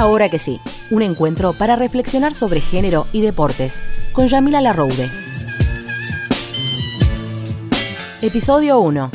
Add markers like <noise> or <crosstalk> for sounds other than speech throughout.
Ahora que sí, un encuentro para reflexionar sobre género y deportes con Yamila Larroude. Episodio 1.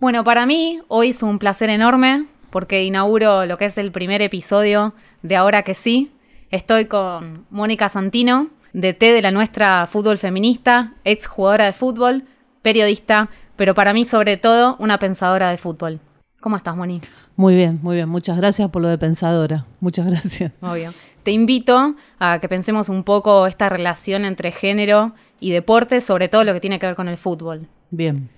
Bueno, para mí hoy es un placer enorme porque inauguro lo que es el primer episodio de Ahora que sí. Estoy con Mónica Santino, de T de la nuestra fútbol feminista, ex jugadora de fútbol, periodista, pero para mí sobre todo una pensadora de fútbol. ¿Cómo estás, Moni? Muy bien, muy bien. Muchas gracias por lo de pensadora. Muchas gracias. Obvio. Te invito a que pensemos un poco esta relación entre género y deporte, sobre todo lo que tiene que ver con el fútbol. Bien.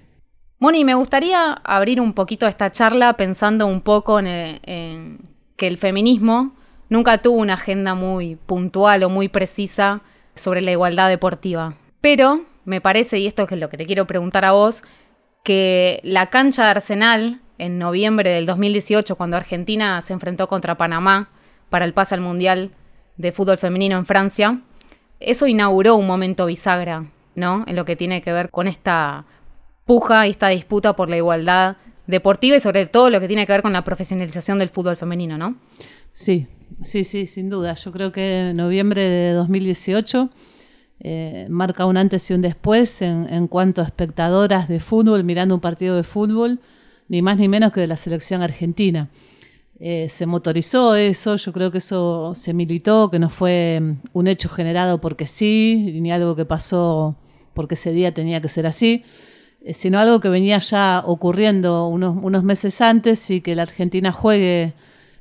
Moni, me gustaría abrir un poquito esta charla pensando un poco en, en que el feminismo nunca tuvo una agenda muy puntual o muy precisa sobre la igualdad deportiva. Pero me parece, y esto es lo que te quiero preguntar a vos, que la cancha de Arsenal en noviembre del 2018, cuando Argentina se enfrentó contra Panamá para el pase al Mundial de Fútbol Femenino en Francia, eso inauguró un momento bisagra, ¿no? En lo que tiene que ver con esta puja y esta disputa por la igualdad deportiva y sobre todo lo que tiene que ver con la profesionalización del fútbol femenino, ¿no? Sí, sí, sí, sin duda. Yo creo que noviembre de 2018 eh, marca un antes y un después en, en cuanto a espectadoras de fútbol mirando un partido de fútbol ni más ni menos que de la selección argentina. Eh, se motorizó eso, yo creo que eso se militó, que no fue mm, un hecho generado porque sí, ni algo que pasó porque ese día tenía que ser así, eh, sino algo que venía ya ocurriendo unos, unos meses antes y que la Argentina juegue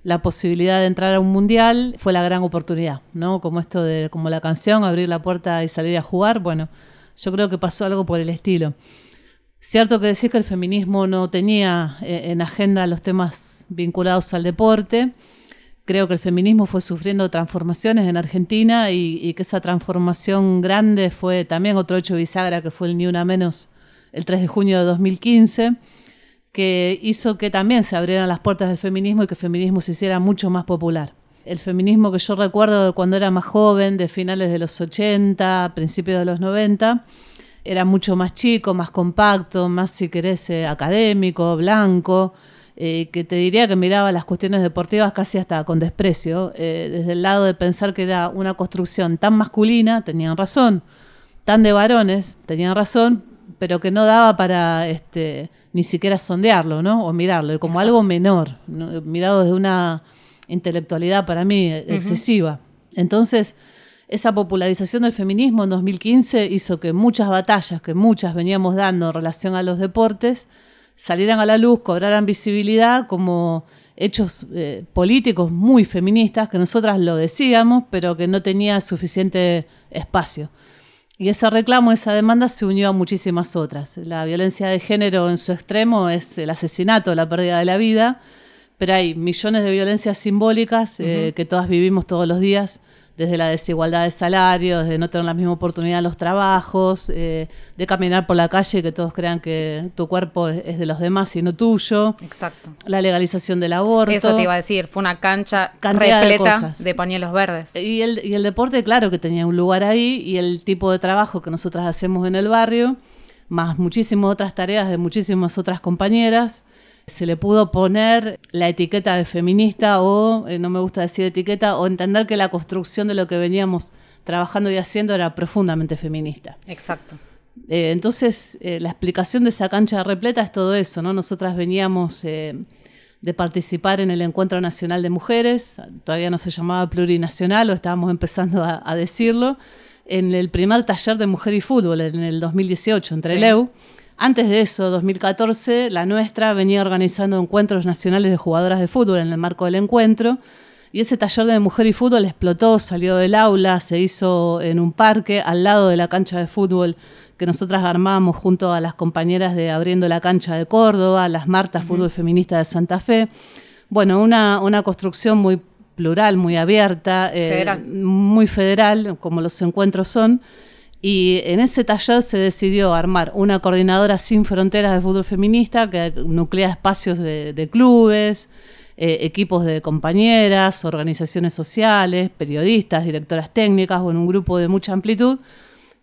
la posibilidad de entrar a un mundial fue la gran oportunidad, ¿no? Como esto de, como la canción, abrir la puerta y salir a jugar, bueno, yo creo que pasó algo por el estilo. Cierto que decís que el feminismo no tenía eh, en agenda los temas vinculados al deporte. Creo que el feminismo fue sufriendo transformaciones en Argentina y, que esa transformación grande fue también otro hecho bisagra que fue el Ni Una Menos el 3 de junio de 2015, que hizo que también se abrieran las puertas del feminismo y que el feminismo se hiciera mucho más popular. El feminismo que yo recuerdo cuando era más joven, de finales de los 80, principios de los 90, era mucho más chico, más compacto, más, si querés, eh, académico, blanco, eh, que te diría que miraba las cuestiones deportivas casi hasta con desprecio, eh, desde el lado de pensar que era una construcción tan masculina, tenían razón, tan de varones, tenían razón, pero que no daba para este, ni siquiera sondearlo, ¿no? O mirarlo, como algo menor, mirado desde una intelectualidad para mí excesiva. Entonces, esa popularización del feminismo en 2015 hizo que muchas batallas que muchas veníamos dando en relación a los deportes salieran a la luz, cobraran visibilidad como hechos eh, políticos muy feministas, que nosotras lo decíamos, pero que no tenía suficiente espacio. Y ese reclamo, esa demanda se unió a muchísimas otras. La violencia de género en su extremo es el asesinato, la pérdida de la vida, pero hay millones de violencias simbólicas eh, que todas vivimos todos los días desde la desigualdad de salarios, de no tener la misma oportunidad en los trabajos, eh, de caminar por la calle que todos crean que tu cuerpo es, de los demás y no tuyo. Exacto. La legalización del aborto. Eso te iba a decir, fue una cancha repleta de, pañuelos verdes. Y el, y el deporte, claro que tenía un lugar ahí y el tipo de trabajo que nosotras hacemos en el barrio, más muchísimas otras tareas de muchísimas otras compañeras se le pudo poner la etiqueta de feminista o, eh, no me gusta decir etiqueta, o entender que la construcción de lo que veníamos trabajando y haciendo era profundamente feminista. Exacto. Eh, entonces, eh, la explicación de esa cancha repleta es todo eso, ¿no? Nosotras veníamos de participar en el Encuentro Nacional de Mujeres, todavía no se llamaba plurinacional o estábamos empezando a, decirlo, en el primer taller de mujer y fútbol en el 2018 entre Leu antes de eso, 2014, la nuestra venía organizando encuentros nacionales de jugadoras de fútbol en el marco del encuentro. Y ese taller de mujer y fútbol explotó, salió del aula, se hizo en un parque al lado de la cancha de fútbol que nosotras armamos junto a las compañeras de Abriendo la Cancha de Córdoba, las Martas Fútbol Feminista de Santa Fe. Bueno, una, una construcción muy plural, muy abierta, eh, muy federal, como los encuentros son. Y en ese taller se decidió armar una coordinadora sin fronteras de fútbol feminista que nuclea espacios de, clubes, eh, equipos de compañeras, organizaciones sociales, periodistas, directoras técnicas, bueno, un grupo de mucha amplitud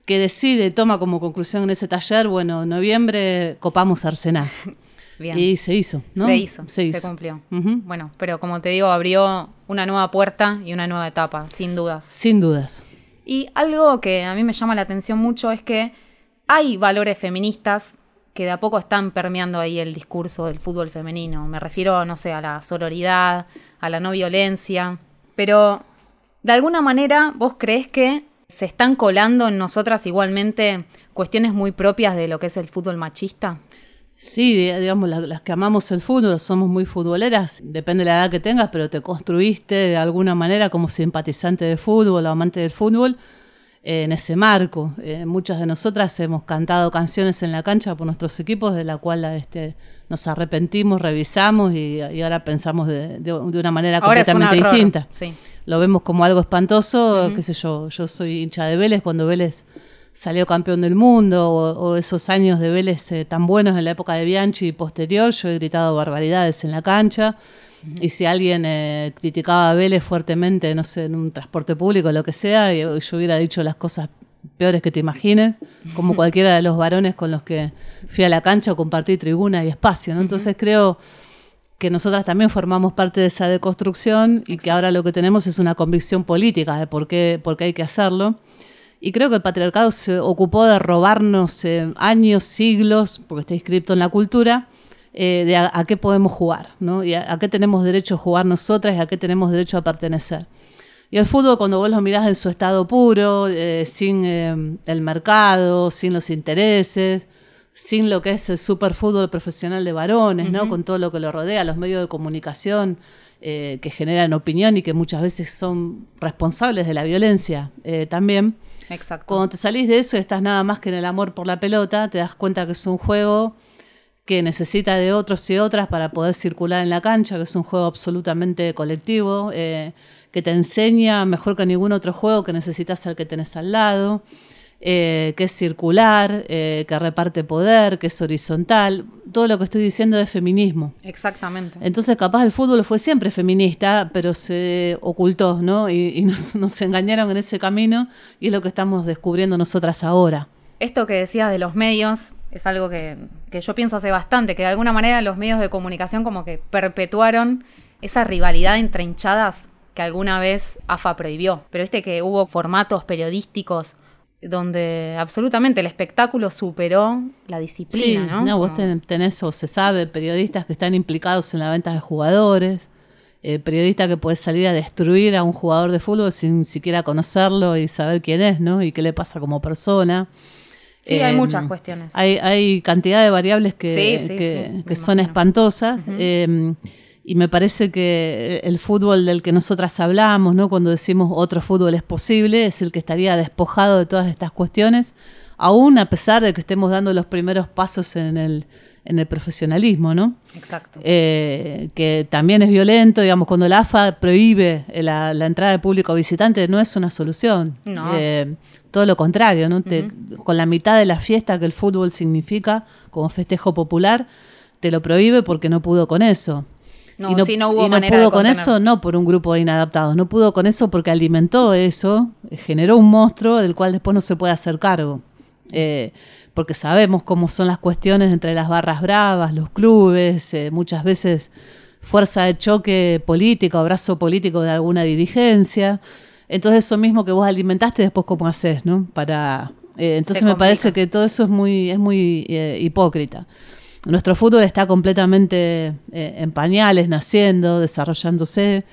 que decide, toma como conclusión en ese taller, bueno, en noviembre copamos Arsenal. <laughs> Bien. Y se hizo, ¿no? Se hizo, se, cumplió. Bueno, pero como te digo, abrió una nueva puerta y una nueva etapa, sin dudas. Sin dudas. Y algo que a mí me llama la atención mucho es que hay valores feministas que de a poco están permeando ahí el discurso del fútbol femenino. Me refiero, no sé, a la sororidad, a la no violencia. Pero, de alguna manera, ¿vos crees que se están colando en nosotras igualmente cuestiones muy propias de lo que es el fútbol machista? Sí, digamos, las, que amamos el fútbol, somos muy futboleras, depende de la edad que tengas, pero te construiste de alguna manera como simpatizante de fútbol o amante del fútbol eh, en ese marco. Eh, muchas de nosotras hemos cantado canciones en la cancha por nuestros equipos, de la cual este, nos arrepentimos, revisamos y, ahora pensamos de, una manera completamente distinta. Lo vemos como algo espantoso, qué sé yo, yo soy hincha de Vélez cuando Vélez salió campeón del mundo o, esos años de Vélez eh, tan buenos en la época de Bianchi y posterior, yo he gritado barbaridades en la cancha. Y si alguien eh, criticaba a Vélez fuertemente, no sé, en un transporte público o lo que sea, yo, yo hubiera dicho las cosas peores que te imagines, como cualquiera de los varones con los que fui a la cancha o compartí tribuna y espacio. ¿no? Entonces creo que nosotras también formamos parte de esa deconstrucción y que ahora lo que tenemos es una convicción política de por qué, por qué hay que hacerlo. Y creo que el patriarcado se ocupó de robarnos eh, años, siglos, porque está inscrito en la cultura, eh, de a, qué podemos jugar, ¿no? Y a, qué tenemos derecho a jugar nosotras y a qué tenemos derecho a pertenecer. Y el fútbol, cuando vos lo mirás en su estado puro, eh, sin el mercado, sin los intereses, sin lo que es el superfútbol profesional de varones, ¿no? Con todo lo que lo rodea, los medios de comunicación que generan opinión y que muchas veces son responsables de la violencia también. Exacto. Cuando te salís de eso y estás nada más que en el amor por la pelota, te das cuenta que es un juego que necesita de otros y otras para poder circular en la cancha, que es un juego absolutamente colectivo, eh, que te enseña mejor que ningún otro juego que necesitas al que tenés al lado. Eh, que es circular, eh, que reparte poder, que es horizontal. Todo lo que estoy diciendo es feminismo. Exactamente. Entonces, capaz el fútbol fue siempre feminista, pero se ocultó, ¿no? Y, <laughs> nos, engañaron en ese camino y es lo que estamos descubriendo nosotras ahora. Esto que decías de los medios es algo que, que yo pienso hace bastante, que de alguna manera los medios de comunicación como que perpetuaron esa rivalidad entre hinchadas que alguna vez AFA prohibió. Pero este que hubo formatos periodísticos donde absolutamente el espectáculo superó la disciplina, ¿no? No, vos tenés, o se sabe, periodistas que están implicados en la venta de jugadores, eh, periodista que puede salir a destruir a un jugador de fútbol sin siquiera conocerlo y saber quién es, ¿no? Y qué le pasa como persona. Sí, hay muchas cuestiones. Hay, hay cantidad de variables que, que, son espantosas. Y me parece que el fútbol del que nosotras hablamos, ¿no? cuando decimos otro fútbol es posible, es el que estaría despojado de todas estas cuestiones, aún a pesar de que estemos dando los primeros pasos en el, en el profesionalismo, ¿no? Exacto. Eh, que también es violento, digamos, cuando la AFA prohíbe la, entrada de público visitante, no es una solución. No. Eh, todo lo contrario, ¿no? con la mitad de la fiesta que el fútbol significa como festejo popular, te lo prohíbe porque no pudo con eso. No, y no, si no hubo y no pudo con eso, no por un grupo de inadaptados, no pudo con eso porque alimentó eso, generó un monstruo del cual después no se puede hacer cargo. Eh, porque sabemos cómo son las cuestiones entre las barras bravas, los clubes, eh, muchas veces fuerza de choque político, abrazo político de alguna dirigencia. Entonces eso mismo que vos alimentaste, después cómo haces, ¿no? Para, eh, entonces me parece que todo eso es muy, es muy hipócrita. Nuestro fútbol está completamente eh, en pañales, naciendo, desarrollándose.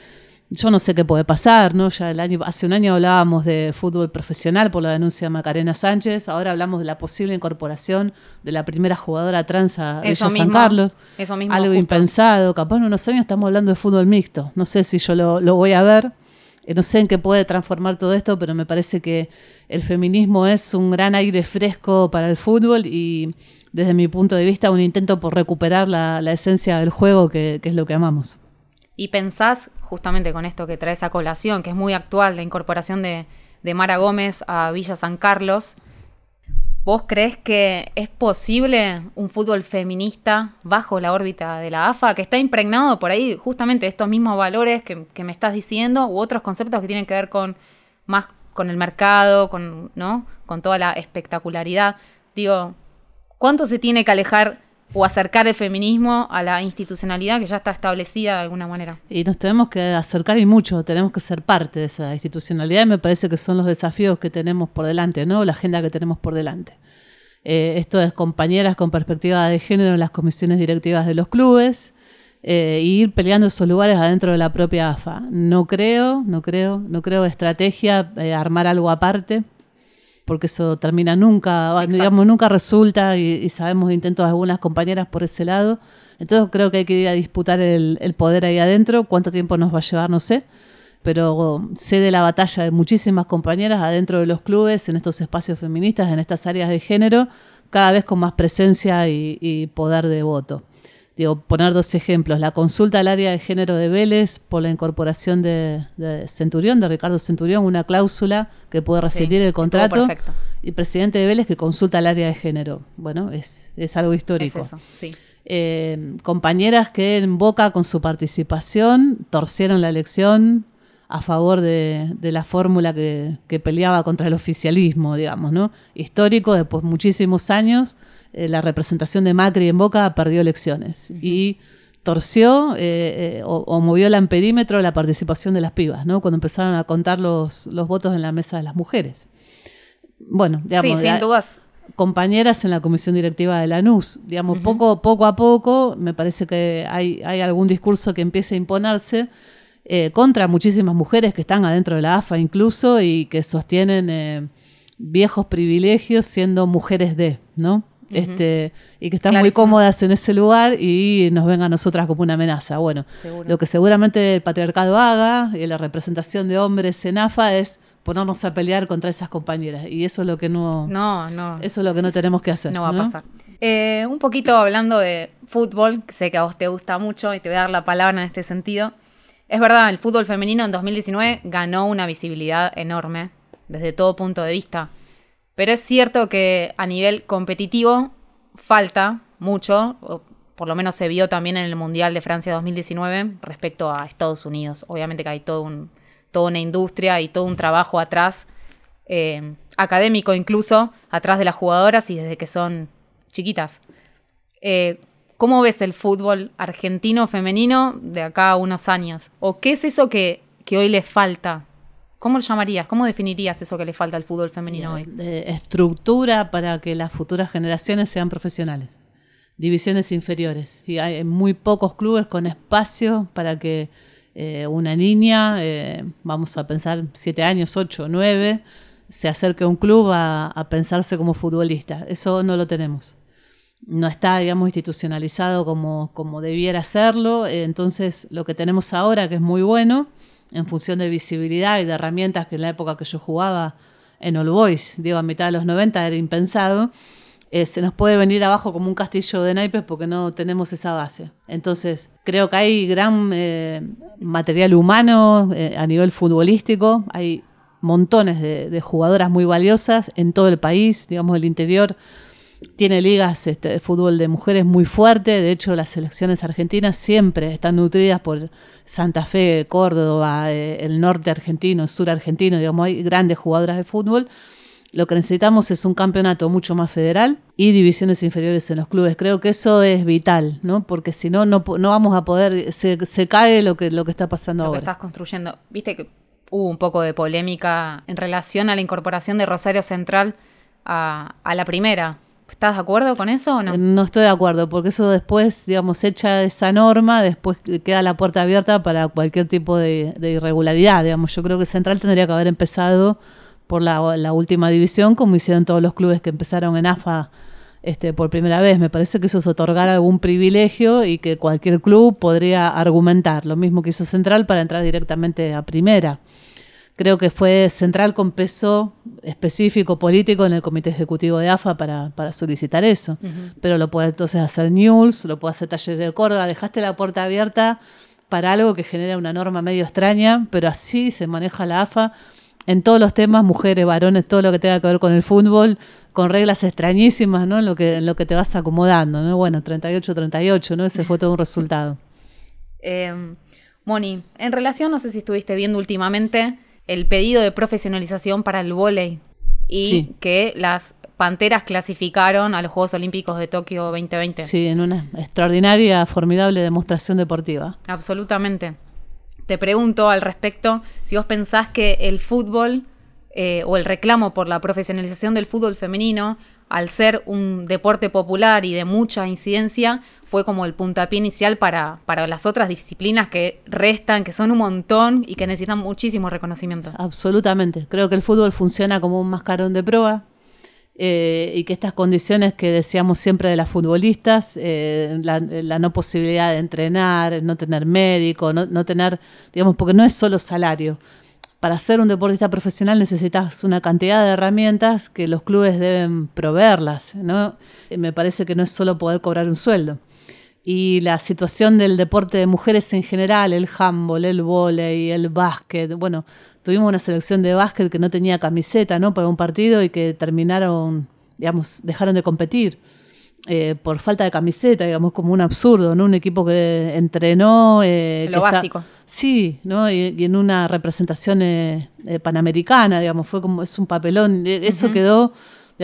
Yo no sé qué puede pasar, ¿no? Ya el año, hace un año hablábamos de fútbol profesional por la denuncia de Macarena Sánchez, ahora hablamos de la posible incorporación de la primera jugadora trans a Villa San Carlos. Eso mismo. Algo impensado. Capaz en unos años estamos hablando de fútbol mixto. No sé si yo lo, lo voy a ver. Eh, no sé en qué puede transformar todo esto, pero me parece que el feminismo es un gran aire fresco para el fútbol y desde mi punto de vista, un intento por recuperar la, esencia del juego, que, es lo que amamos. Y pensás, justamente con esto que trae esa colación, que es muy actual, la incorporación de, Mara Gómez a Villa San Carlos, ¿Vos crees que es posible un fútbol feminista bajo la órbita de la AFA, que está impregnado por ahí justamente estos mismos valores que, que, me estás diciendo, u otros conceptos que tienen que ver con más con el mercado, con, ¿no? con toda la espectacularidad? Digo, ¿Cuánto se tiene que alejar o acercar el feminismo a la institucionalidad que ya está establecida de alguna manera. Y nos tenemos que acercar y mucho, tenemos que ser parte de esa institucionalidad y me parece que son los desafíos que tenemos por delante, ¿no? La agenda que tenemos por delante. Eh, esto es compañeras con perspectiva de género en las comisiones directivas de los clubes, eh, ir peleando esos lugares adentro de la propia AFA. No creo, no creo, no creo estrategia eh, armar algo aparte porque eso termina nunca, digamos, nunca resulta y, sabemos intentos de algunas compañeras por ese lado. Entonces creo que hay que ir a disputar el, poder ahí adentro. ¿Cuánto tiempo nos va a llevar? No sé. Pero sé de la batalla de muchísimas compañeras adentro de los clubes, en estos espacios feministas, en estas áreas de género, cada vez con más presencia y poder de voto digo, poner dos ejemplos. La consulta al área de género de Vélez por la incorporación de, Centurión, de Ricardo Centurión, una cláusula que puede rescindir el contrato. Y presidente de Vélez que consulta al área de género. Bueno, es, algo histórico. eso, sí. Eh, compañeras que en Boca con su participación torcieron la elección a favor de, la fórmula que, que, peleaba contra el oficialismo, digamos, ¿no? Histórico, después muchísimos años, eh, la representación de Macri en Boca perdió elecciones y torció eh, eh, o, movió el ampedímetro la participación de las pibas, ¿no? Cuando empezaron a contar los, los votos en la mesa de las mujeres. Bueno, digamos, sí, sin dudas. compañeras en la comisión directiva de la NUS. Digamos, poco, poco a poco me parece que hay, hay algún discurso que empieza a imponerse contra muchísimas mujeres que están adentro de la AFA incluso y que sostienen viejos privilegios siendo mujeres de, ¿no? este, y que están muy cómodas en ese lugar y nos ven a nosotras como una amenaza. Bueno, lo que seguramente el patriarcado haga y la representación de hombres en AFA es ponernos a pelear contra esas compañeras y eso es lo que no, no, no. eso es lo que no tenemos que hacer. No va a pasar. Eh, un poquito hablando de fútbol, sé que a vos te gusta mucho y te voy a dar la palabra en este sentido. Es verdad, el fútbol femenino en 2019 ganó una visibilidad enorme desde todo punto de vista. Pero es cierto que a nivel competitivo falta mucho, por lo menos se vio también en el Mundial de Francia 2019 respecto a Estados Unidos. Obviamente que hay todo un, toda una industria y todo un trabajo atrás, eh, académico incluso, atrás de las jugadoras y desde que son chiquitas. Eh, ¿Cómo ves el fútbol argentino femenino de acá a unos años? ¿O qué es eso que, que hoy le falta ¿Cómo lo llamarías? ¿Cómo definirías eso que le falta al fútbol femenino hoy? estructura para que las futuras generaciones sean profesionales. Divisiones inferiores. Y hay muy pocos clubes con espacio para que eh, una niña, eh, vamos a pensar siete años, ocho, nueve, se acerque a un club a, pensarse como futbolista. Eso no lo tenemos. No está, digamos, institucionalizado como, como debiera serlo. Entonces, lo que tenemos ahora, que es muy bueno, en función de visibilidad y de herramientas que en la época que yo jugaba en All Boys, digo, a mitad de los 90 era impensado, eh, se nos puede venir abajo como un castillo de naipes porque no tenemos esa base. Entonces, creo que hay gran eh, material humano eh, a nivel futbolístico, hay montones de, de, jugadoras muy valiosas en todo el país, digamos, el interior tiene ligas este, de fútbol de mujeres muy fuerte, de hecho las selecciones argentinas siempre están nutridas por Santa Fe, Córdoba, eh, el norte argentino, el sur argentino, digamos, hay grandes jugadoras de fútbol. Lo que necesitamos es un campeonato mucho más federal y divisiones inferiores en los clubes. Creo que eso es vital, ¿no? Porque si no, no, vamos a poder, se, cae lo que, lo que está pasando ahora. Lo que estás construyendo. Viste que hubo un poco de polémica en relación a la incorporación de Rosario Central a, a la primera. ¿Estás de acuerdo con eso o no? No estoy de acuerdo, porque eso después, digamos, echa esa norma, después queda la puerta abierta para cualquier tipo de, irregularidad. Digamos, yo creo que Central tendría que haber empezado por la, última división, como hicieron todos los clubes que empezaron en AFA este, por primera vez. Me parece que eso es otorgar algún privilegio y que cualquier club podría argumentar. Lo mismo que hizo Central para entrar directamente a primera creo que fue central con peso específico político en el comité ejecutivo de AFA para, solicitar eso. Pero lo puede entonces hacer News, lo puede hacer Talleres de Córdoba, dejaste la puerta abierta para algo que genera una norma medio extraña, pero así se maneja la AFA en todos los temas, mujeres, varones, todo lo que tenga que ver con el fútbol, con reglas extrañísimas, ¿no? En lo que, en lo que te vas acomodando, ¿no? Bueno, 38-38, ¿no? Ese fue todo un resultado. <laughs> Em, Moni, en relación, no sé si estuviste viendo últimamente el pedido de profesionalización para el vóley y que las Panteras clasificaron a los Juegos Olímpicos de Tokio 2020. Sí, en una extraordinaria, formidable demostración deportiva. Absolutamente. Te pregunto al respecto si vos pensás que el fútbol eh, o el reclamo por la profesionalización del fútbol femenino, al ser un deporte popular y de mucha incidencia, fue como el puntapié inicial para, para las otras disciplinas que restan, que son un montón y que necesitan muchísimo reconocimiento. Absolutamente. Creo que el fútbol funciona como un mascarón de prueba eh, y que estas condiciones que decíamos siempre de las futbolistas, eh, la, no posibilidad de entrenar, no tener médico, no, tener, digamos, porque no es solo salario. Para ser un deportista profesional necesitas una cantidad de herramientas que los clubes deben proveerlas, ¿no? Eh, me parece que no es solo poder cobrar un sueldo. Y la situación del deporte de mujeres en general, el handball, el vóley, el básquet, bueno, tuvimos una selección de básquet que no tenía camiseta, ¿no? Para un partido y que terminaron, digamos, dejaron de competir. Eh, por falta de camiseta, digamos, como un absurdo, ¿no? Un equipo que entrenó. Eh, Lo básico. Sí, ¿no? Y, en una representación eh, panamericana, digamos, fue como, es un papelón. Eso quedó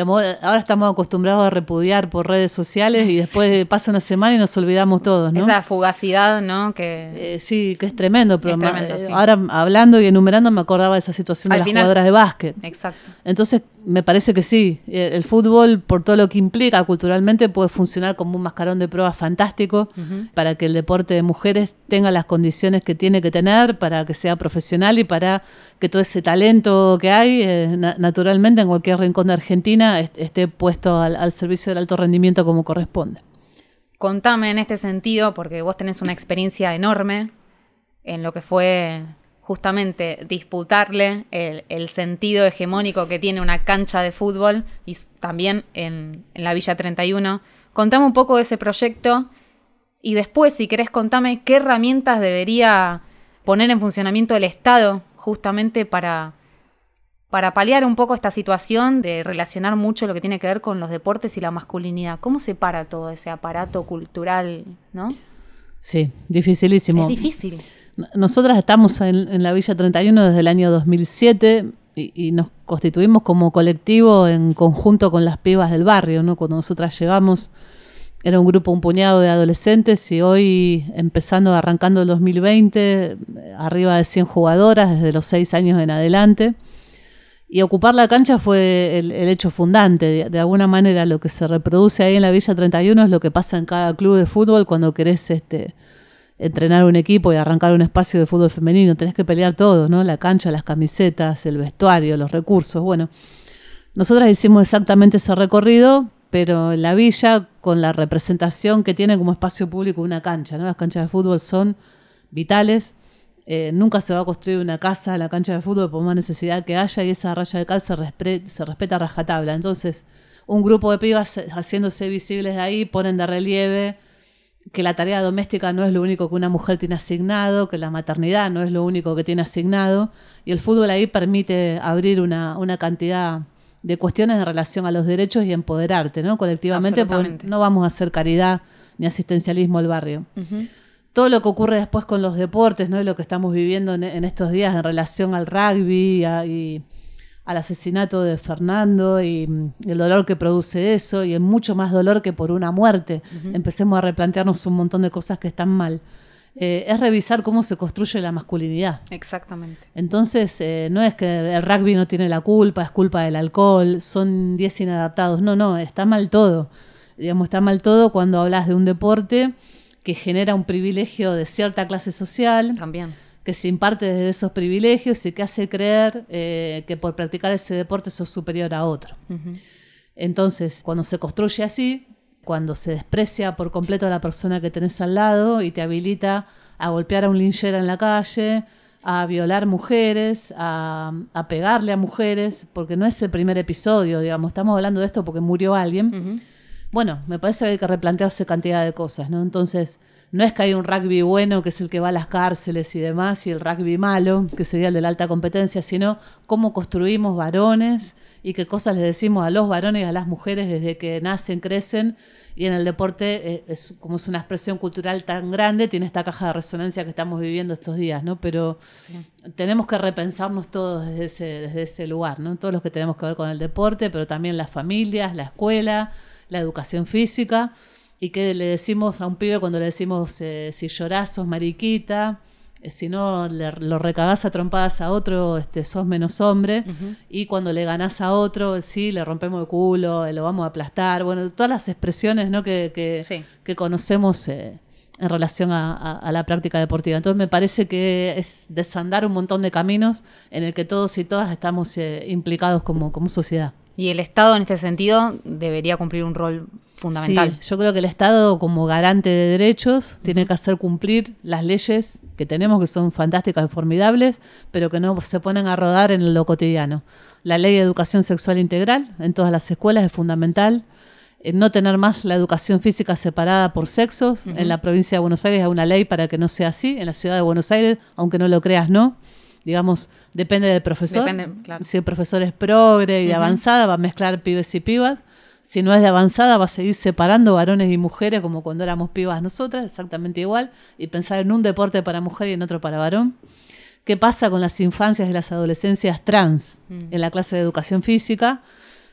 ahora estamos acostumbrados a repudiar por redes sociales y después <laughs> pasa una semana y nos olvidamos todos, ¿no? Esa fugacidad, ¿no? Que... Eh, sí, que es tremendo, pero eh, ahora hablando y enumerando me acordaba de esa situación de las jugadoras de básquet. Exacto. Entonces, me parece que sí, eh, el fútbol, por todo lo que implica culturalmente, puede funcionar como un mascarón de pruebas fantástico para que el deporte de mujeres tenga las condiciones que tiene que tener, para que sea profesional y para que todo ese talento que hay, eh, naturalmente, en cualquier rincón de Argentina, esté puesto al, servicio del alto rendimiento como corresponde. Contame en este sentido, porque vos tenés una experiencia enorme en lo que fue justamente disputarle el, sentido hegemónico que tiene una cancha de fútbol y también en, la Villa 31. Contame un poco de ese proyecto y después, si querés, contame qué herramientas debería poner en funcionamiento el Estado justamente para, para paliar un poco esta situación de relacionar mucho lo que tiene que ver con los deportes y la masculinidad. ¿Cómo se para todo ese aparato cultural, no? Sí, dificilísimo. Es difícil. Nosotras estamos en, la Villa 31 desde el año 2007 y, nos constituimos como colectivo en conjunto con las pibas del barrio, ¿no? Cuando nosotras llegamos era un grupo, un puñado de adolescentes y hoy, empezando, arrancando el 2020, arriba de 100 jugadoras desde los 6 años en adelante. Y ocupar la cancha fue el, hecho fundante. De, alguna manera, lo que se reproduce ahí en la Villa 31 es lo que pasa en cada club de fútbol cuando querés este, entrenar un equipo y arrancar un espacio de fútbol femenino, tenés que pelear todo, ¿no? La cancha, las camisetas, el vestuario, los recursos. Bueno, nosotras hicimos exactamente ese recorrido, pero en la villa, con la representación que tiene como espacio público una cancha, ¿no? Las canchas de fútbol son vitales. Eh, nunca se va a construir una casa, la cancha de fútbol, por más necesidad que haya, y esa raya de cal se, se respeta a rajatabla. Entonces, un grupo de pibas haciéndose visibles de ahí ponen de relieve que la tarea doméstica no es lo único que una mujer tiene asignado, que la maternidad no es lo único que tiene asignado, y el fútbol ahí permite abrir una, cantidad de cuestiones en relación a los derechos y empoderarte, ¿no? Colectivamente, no vamos a hacer caridad ni asistencialismo al barrio. Todo lo que ocurre después con los deportes, ¿no? Y lo que estamos viviendo en, estos días en relación al rugby y al asesinato de Fernando y el dolor que produce eso y el mucho más dolor que por una muerte. Empecemos a replantearnos un montón de cosas que están mal. Eh, es revisar cómo se construye la masculinidad. Exactamente. Entonces, eh, no es que el rugby no tiene la culpa, es culpa del alcohol, son 10 inadaptados. No, no, está mal todo. Digamos, está mal todo cuando hablas de un deporte que genera un privilegio de cierta clase social. También que se imparte desde esos privilegios y que hace creer eh, que por practicar ese deporte sos superior a otro. Entonces, cuando se construye así, cuando se desprecia por completo a la persona que tenés al lado y te habilita a golpear a un linchera en la calle, a violar mujeres, a, pegarle a mujeres, porque no es el primer episodio, digamos, estamos hablando de esto porque murió alguien. Bueno, me parece que hay que replantearse cantidad de cosas, ¿no? Entonces, no es que hay un rugby bueno, que es el que va a las cárceles y demás, y el rugby malo, que sería el de la alta competencia, sino cómo construimos varones y qué cosas le decimos a los varones y a las mujeres desde que nacen, crecen. Y en el deporte, eh, es, como es una expresión cultural tan grande, tiene esta caja de resonancia que estamos viviendo estos días, ¿no? Pero tenemos que repensarnos todos desde ese, desde ese lugar, ¿no? Todos los que tenemos que ver con el deporte, pero también las familias, la escuela, la educación física y que le decimos a un pibe cuando le decimos eh, si llorás sos mariquita, eh, si no le, lo recagás a trompadas a otro, este, sos menos hombre, y cuando le ganás a otro, sí, le rompemos el culo, eh, lo vamos a aplastar, bueno, todas las expresiones ¿no? que, que, conocemos en relación a, la práctica deportiva. Entonces me parece que es desandar un montón de caminos en el que todos y todas estamos implicados como, como sociedad. Y el Estado en este sentido debería cumplir un rol fundamental. Sí, yo creo que el Estado como garante de derechos tiene que hacer cumplir las leyes que tenemos que son fantásticas y formidables, pero que no se ponen a rodar en lo cotidiano. La ley de educación sexual integral en todas las escuelas es fundamental. Eh, no tener más la educación física separada por sexos. En la provincia de Buenos Aires hay una ley para que no sea así. En la ciudad de Buenos Aires, aunque no lo creas, no digamos, depende del profesor. Si el profesor es progre y de avanzada, va a mezclar pibes y pibas. Si no es de avanzada, va a seguir separando varones y mujeres como cuando éramos pibas nosotras, exactamente igual, y pensar en un deporte para mujer y en otro para varón. ¿Qué pasa con las infancias y las adolescencias trans mm. en la clase de educación física?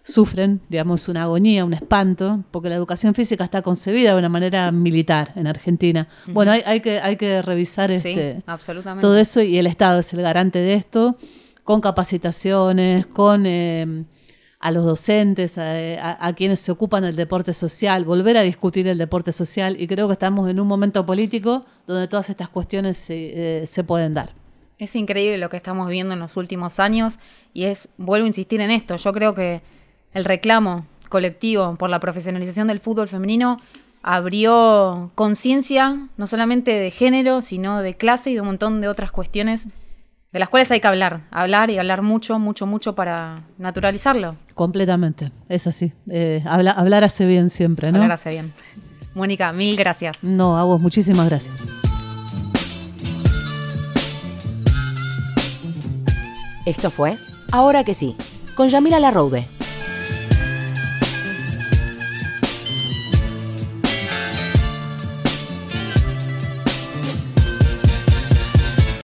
sufren, digamos, una agonía, un espanto, porque la educación física está concebida de una manera militar en Argentina. Bueno, hay, que, hay que revisar este, todo eso y el Estado es el garante de esto, con capacitaciones, con eh, a los docentes, a, quienes se ocupan del deporte social, volver a discutir el deporte social y creo que estamos en un momento político donde todas estas cuestiones se, eh, se pueden dar. Es increíble lo que estamos viendo en los últimos años y es, vuelvo a insistir en esto, yo creo que el reclamo colectivo por la profesionalización del fútbol femenino abrió conciencia no solamente de género, sino de clase y de un montón de otras cuestiones de las cuales hay que hablar, hablar y hablar mucho, mucho, mucho para naturalizarlo. Completamente, es así. Eh, hablar hace bien siempre, ¿no? Hablar hace bien. Mónica, mil gracias. No, a vos, muchísimas gracias. Esto fue Ahora que sí, con Yamila Larroude.